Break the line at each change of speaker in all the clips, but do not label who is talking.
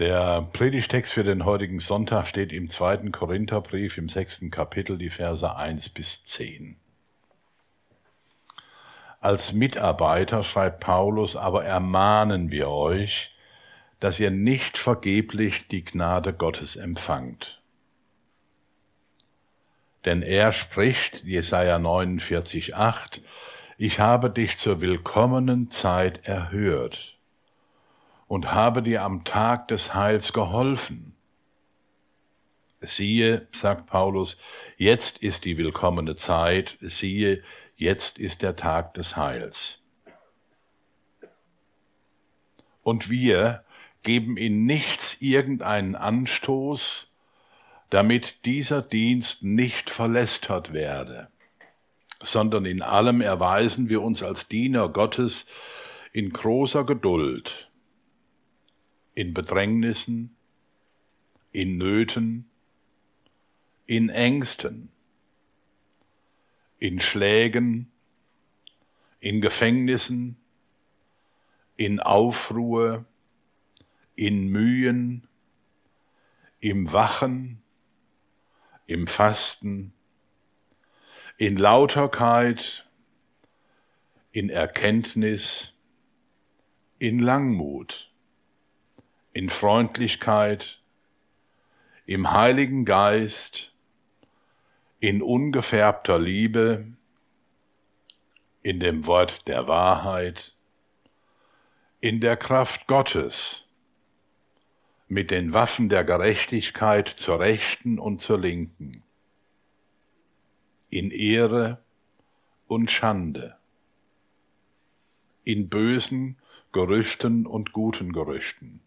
Der Predigtext für den heutigen Sonntag steht im zweiten Korintherbrief im sechsten Kapitel, die Verse 1 bis 10. Als Mitarbeiter, schreibt Paulus, aber ermahnen wir euch, dass ihr nicht vergeblich die Gnade Gottes empfangt. Denn er spricht, Jesaja 49, 8, ich habe dich zur willkommenen Zeit erhört und habe dir am Tag des Heils geholfen. Siehe, sagt Paulus, jetzt ist die willkommene Zeit, siehe, jetzt ist der Tag des Heils. Und wir geben in nichts irgendeinen Anstoß, damit dieser Dienst nicht verlästert werde, sondern in allem erweisen wir uns als Diener Gottes in großer Geduld, in Bedrängnissen, in Nöten, in Ängsten, in Schlägen, in Gefängnissen, in Aufruhr, in Mühen, im Wachen, im Fasten, in Lauterkeit, in Erkenntnis, in Langmut in Freundlichkeit, im Heiligen Geist, in ungefärbter Liebe, in dem Wort der Wahrheit, in der Kraft Gottes, mit den Waffen der Gerechtigkeit zur Rechten und zur Linken, in Ehre und Schande, in bösen Gerüchten und guten Gerüchten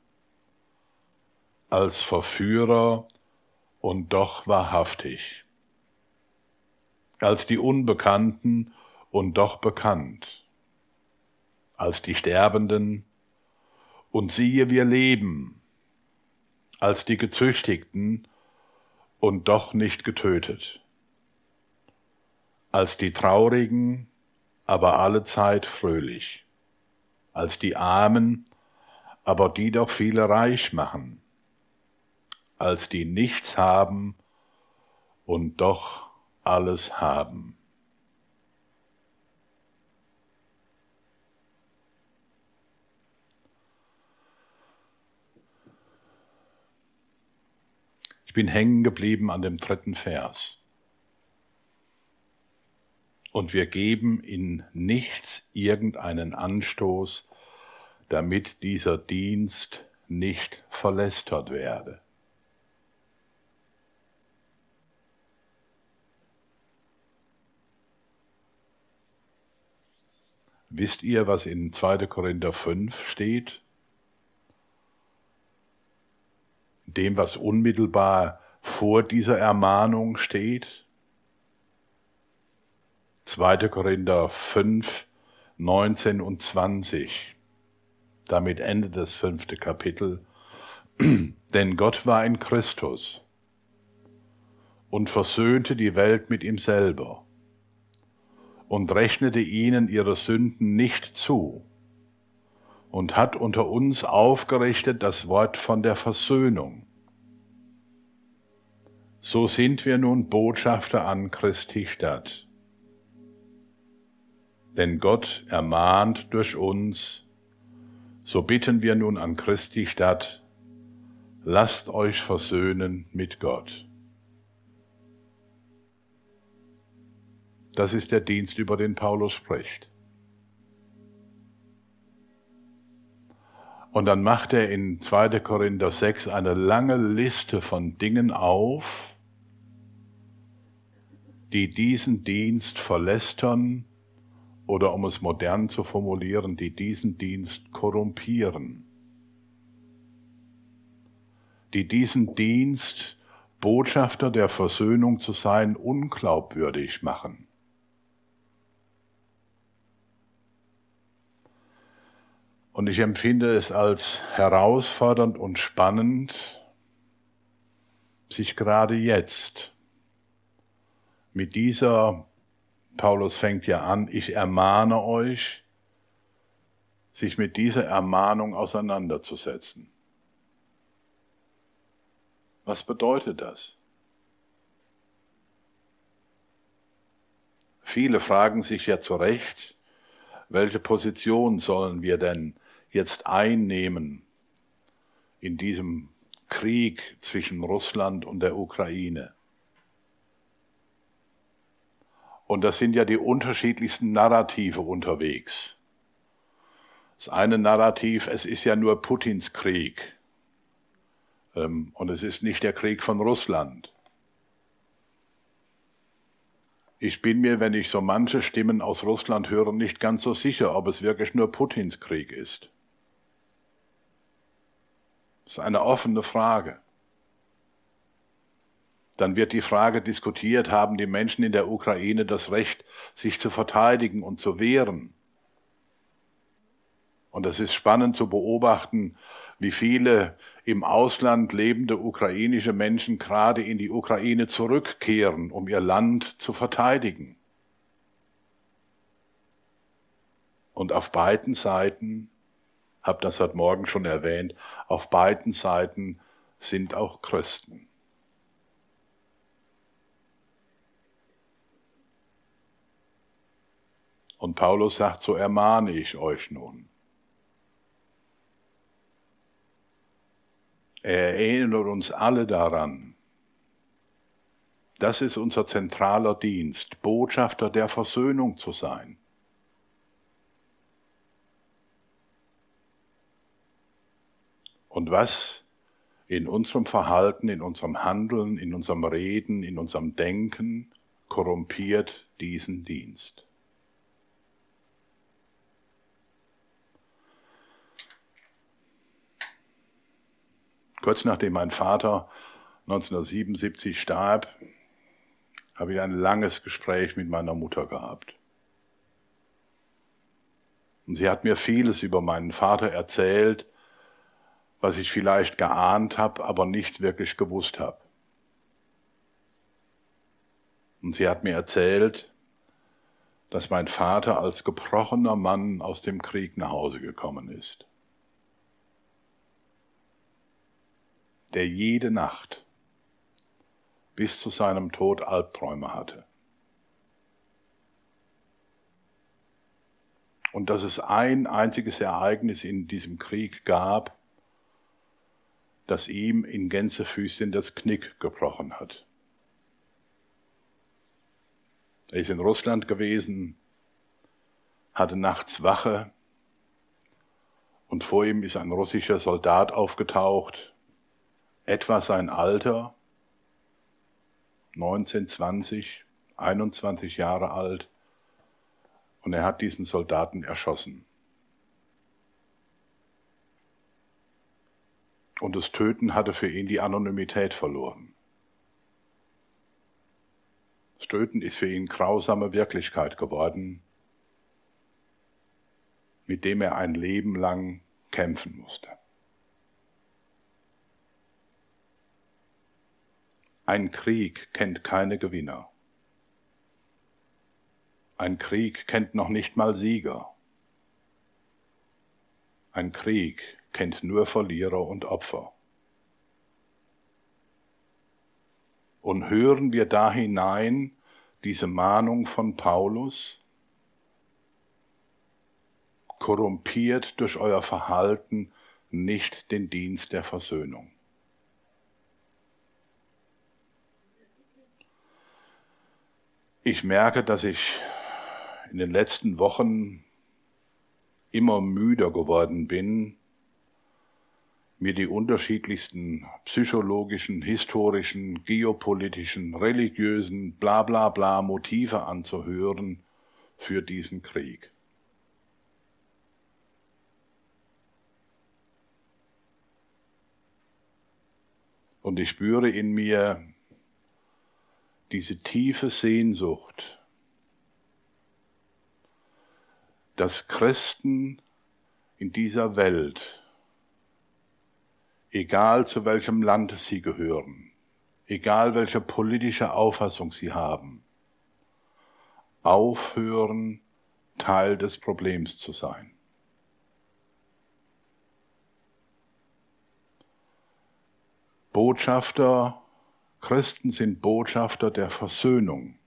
als Verführer und doch wahrhaftig, als die Unbekannten und doch bekannt, als die Sterbenden und siehe, wir leben, als die Gezüchtigten und doch nicht getötet, als die Traurigen, aber allezeit fröhlich, als die Armen, aber die doch viele reich machen, als die nichts haben und doch alles haben. Ich bin hängen geblieben an dem dritten Vers. Und wir geben in nichts irgendeinen Anstoß, damit dieser Dienst nicht verlästert werde. Wisst ihr, was in 2. Korinther 5 steht? Dem, was unmittelbar vor dieser Ermahnung steht? 2. Korinther 5, 19 und 20. Damit endet das fünfte Kapitel. Denn Gott war in Christus und versöhnte die Welt mit ihm selber und rechnete ihnen ihre Sünden nicht zu und hat unter uns aufgerichtet das Wort von der Versöhnung. So sind wir nun Botschafter an Christi Stadt. Denn Gott ermahnt durch uns, so bitten wir nun an Christi Stadt, lasst euch versöhnen mit Gott. Das ist der Dienst, über den Paulus spricht. Und dann macht er in 2. Korinther 6 eine lange Liste von Dingen auf, die diesen Dienst verlästern oder um es modern zu formulieren, die diesen Dienst korrumpieren, die diesen Dienst, Botschafter der Versöhnung zu sein, unglaubwürdig machen. Und ich empfinde es als herausfordernd und spannend, sich gerade jetzt mit dieser, Paulus fängt ja an, ich ermahne euch, sich mit dieser Ermahnung auseinanderzusetzen. Was bedeutet das? Viele fragen sich ja zu Recht, welche Position sollen wir denn jetzt einnehmen in diesem Krieg zwischen Russland und der Ukraine? Und das sind ja die unterschiedlichsten Narrative unterwegs. Das eine Narrativ, es ist ja nur Putins Krieg. Ähm, und es ist nicht der Krieg von Russland. Ich bin mir, wenn ich so manche Stimmen aus Russland höre, nicht ganz so sicher, ob es wirklich nur Putins Krieg ist. Das ist eine offene Frage. Dann wird die Frage diskutiert, haben die Menschen in der Ukraine das Recht, sich zu verteidigen und zu wehren? Und es ist spannend zu beobachten, wie viele im Ausland lebende ukrainische Menschen gerade in die Ukraine zurückkehren, um ihr Land zu verteidigen. Und auf beiden Seiten, habe das heute Morgen schon erwähnt, auf beiden Seiten sind auch Christen. Und Paulus sagt, so ermahne ich euch nun. Er erinnert uns alle daran. Das ist unser zentraler Dienst, Botschafter der Versöhnung zu sein. Und was in unserem Verhalten, in unserem Handeln, in unserem Reden, in unserem Denken korrumpiert diesen Dienst. Kurz nachdem mein Vater 1977 starb, habe ich ein langes Gespräch mit meiner Mutter gehabt. Und sie hat mir vieles über meinen Vater erzählt, was ich vielleicht geahnt habe, aber nicht wirklich gewusst habe. Und sie hat mir erzählt, dass mein Vater als gebrochener Mann aus dem Krieg nach Hause gekommen ist. der jede Nacht bis zu seinem Tod Albträume hatte. Und dass es ein einziges Ereignis in diesem Krieg gab, das ihm in Gänsefüßchen das Knick gebrochen hat. Er ist in Russland gewesen, hatte nachts Wache und vor ihm ist ein russischer Soldat aufgetaucht, etwa sein Alter, 19, 20, 21 Jahre alt, und er hat diesen Soldaten erschossen. Und das Töten hatte für ihn die Anonymität verloren. Das Töten ist für ihn grausame Wirklichkeit geworden, mit dem er ein Leben lang kämpfen musste. Ein Krieg kennt keine Gewinner. Ein Krieg kennt noch nicht mal Sieger. Ein Krieg kennt nur Verlierer und Opfer. Und hören wir da hinein diese Mahnung von Paulus, korrumpiert durch euer Verhalten nicht den Dienst der Versöhnung. Ich merke, dass ich in den letzten Wochen immer müder geworden bin, mir die unterschiedlichsten psychologischen, historischen, geopolitischen, religiösen, bla bla bla Motive anzuhören für diesen Krieg. Und ich spüre in mir diese tiefe Sehnsucht, dass Christen in dieser Welt, egal zu welchem Land sie gehören, egal welche politische Auffassung sie haben, aufhören, Teil des Problems zu sein. Botschafter, Christen sind Botschafter der Versöhnung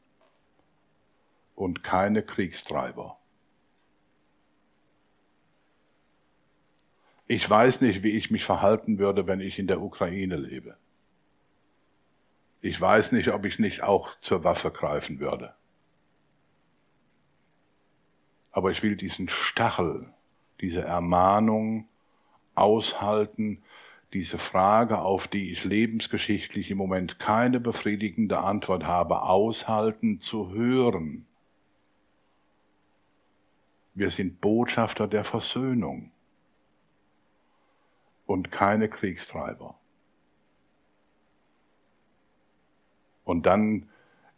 und keine Kriegstreiber. Ich weiß nicht, wie ich mich verhalten würde, wenn ich in der Ukraine lebe. Ich weiß nicht, ob ich nicht auch zur Waffe greifen würde. Aber ich will diesen Stachel, diese Ermahnung aushalten, diese Frage, auf die ich lebensgeschichtlich im Moment keine befriedigende Antwort habe, aushalten zu hören. Wir sind Botschafter der Versöhnung und keine Kriegstreiber. Und dann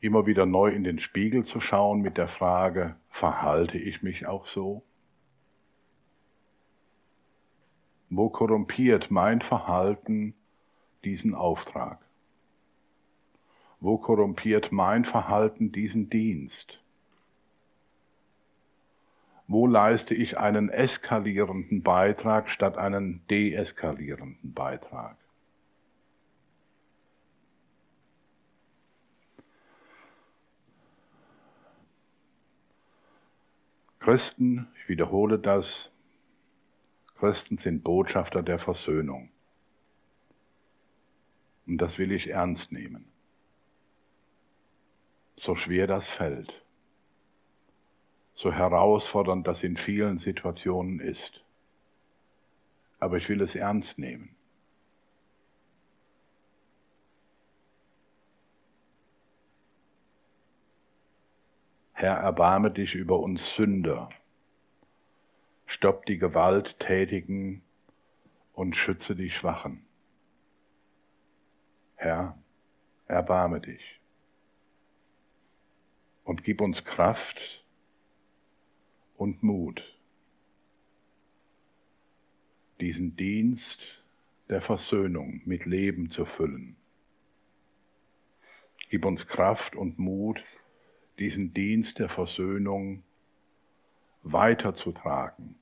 immer wieder neu in den Spiegel zu schauen mit der Frage, verhalte ich mich auch so? Wo korrumpiert mein Verhalten diesen Auftrag? Wo korrumpiert mein Verhalten diesen Dienst? Wo leiste ich einen eskalierenden Beitrag statt einen deeskalierenden Beitrag? Christen, ich wiederhole das, Christen sind Botschafter der Versöhnung. Und das will ich ernst nehmen. So schwer das fällt, so herausfordernd das in vielen Situationen ist. Aber ich will es ernst nehmen. Herr, erbarme dich über uns Sünder. Stopp die Gewalttätigen und schütze die Schwachen. Herr, erbarme dich und gib uns Kraft und Mut, diesen Dienst der Versöhnung mit Leben zu füllen. Gib uns Kraft und Mut, diesen Dienst der Versöhnung weiterzutragen.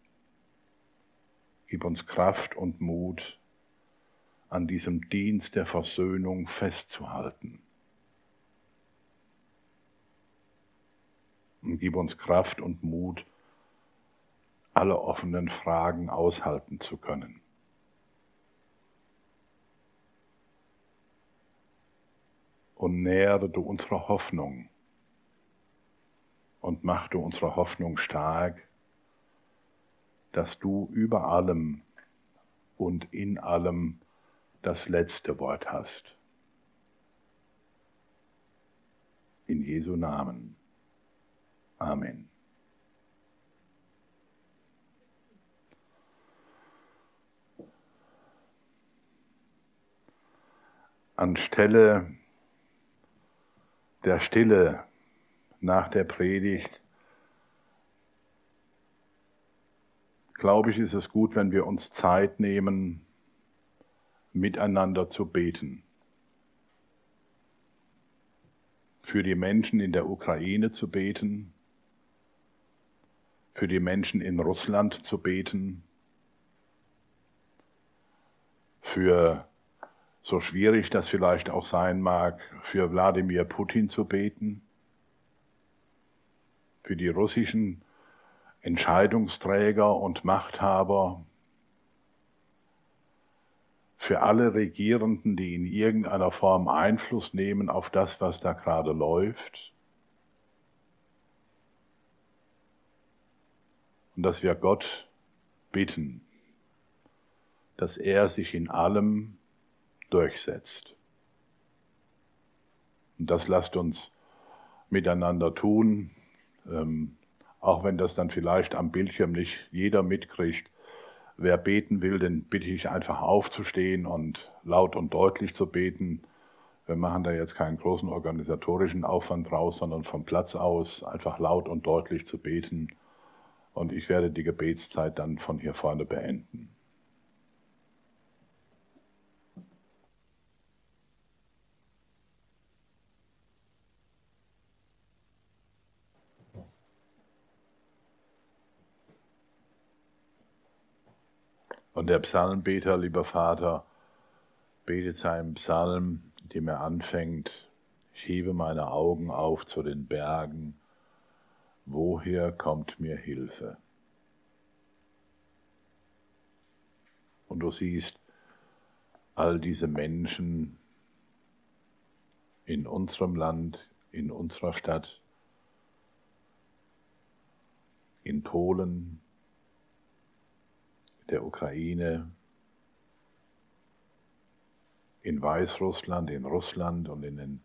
Gib uns Kraft und Mut, an diesem Dienst der Versöhnung festzuhalten. Und gib uns Kraft und Mut, alle offenen Fragen aushalten zu können. Und nähere du unsere Hoffnung und mach du unsere Hoffnung stark, dass du über allem und in allem das letzte Wort hast. In Jesu Namen. Amen. Anstelle der Stille nach der Predigt, glaube ich, ist es gut, wenn wir uns Zeit nehmen, miteinander zu beten. Für die Menschen in der Ukraine zu beten, für die Menschen in Russland zu beten, für, so schwierig das vielleicht auch sein mag, für Wladimir Putin zu beten für die russischen Entscheidungsträger und Machthaber, für alle Regierenden, die in irgendeiner Form Einfluss nehmen auf das, was da gerade läuft. Und dass wir Gott bitten, dass er sich in allem durchsetzt. Und das lasst uns miteinander tun ähm, auch wenn das dann vielleicht am Bildschirm nicht jeder mitkriegt. Wer beten will, den bitte ich einfach aufzustehen und laut und deutlich zu beten. Wir machen da jetzt keinen großen organisatorischen Aufwand draus, sondern vom Platz aus einfach laut und deutlich zu beten. Und ich werde die Gebetszeit dann von hier vorne beenden. Und der Psalmbeter, lieber Vater, betet seinen Psalm, dem er anfängt, ich hebe meine Augen auf zu den Bergen, woher kommt mir Hilfe? Und du siehst all diese Menschen in unserem Land, in unserer Stadt, in Polen, der Ukraine, in Weißrussland, in Russland und in den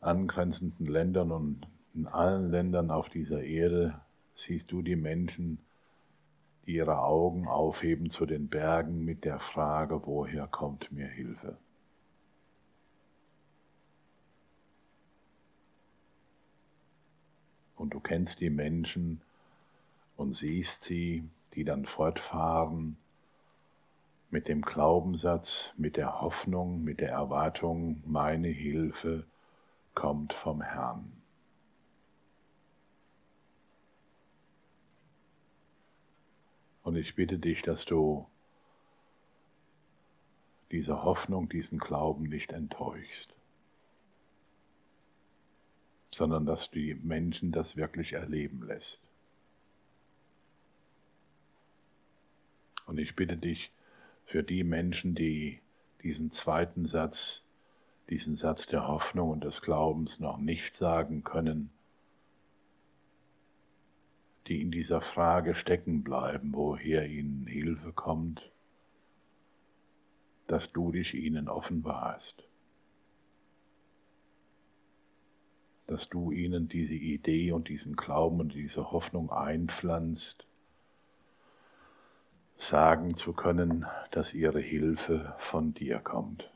angrenzenden Ländern und in allen Ländern auf dieser Erde siehst du die Menschen, die ihre Augen aufheben zu den Bergen mit der Frage, woher kommt mir Hilfe? Und du kennst die Menschen und siehst sie, die dann fortfahren mit dem Glaubenssatz, mit der Hoffnung, mit der Erwartung, meine Hilfe kommt vom Herrn. Und ich bitte dich, dass du diese Hoffnung, diesen Glauben nicht enttäuschst, sondern dass du die Menschen das wirklich erleben lässt. Und ich bitte dich für die Menschen, die diesen zweiten Satz diesen Satz der Hoffnung und des Glaubens noch nicht sagen können, die in dieser Frage stecken bleiben, woher ihnen Hilfe kommt, dass du dich ihnen offenbarst, dass du ihnen diese Idee und diesen Glauben und diese Hoffnung einpflanzt, sagen zu können, dass ihre Hilfe von dir kommt.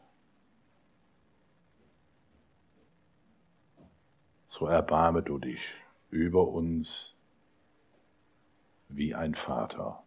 so erbarme du dich über uns wie ein Vater.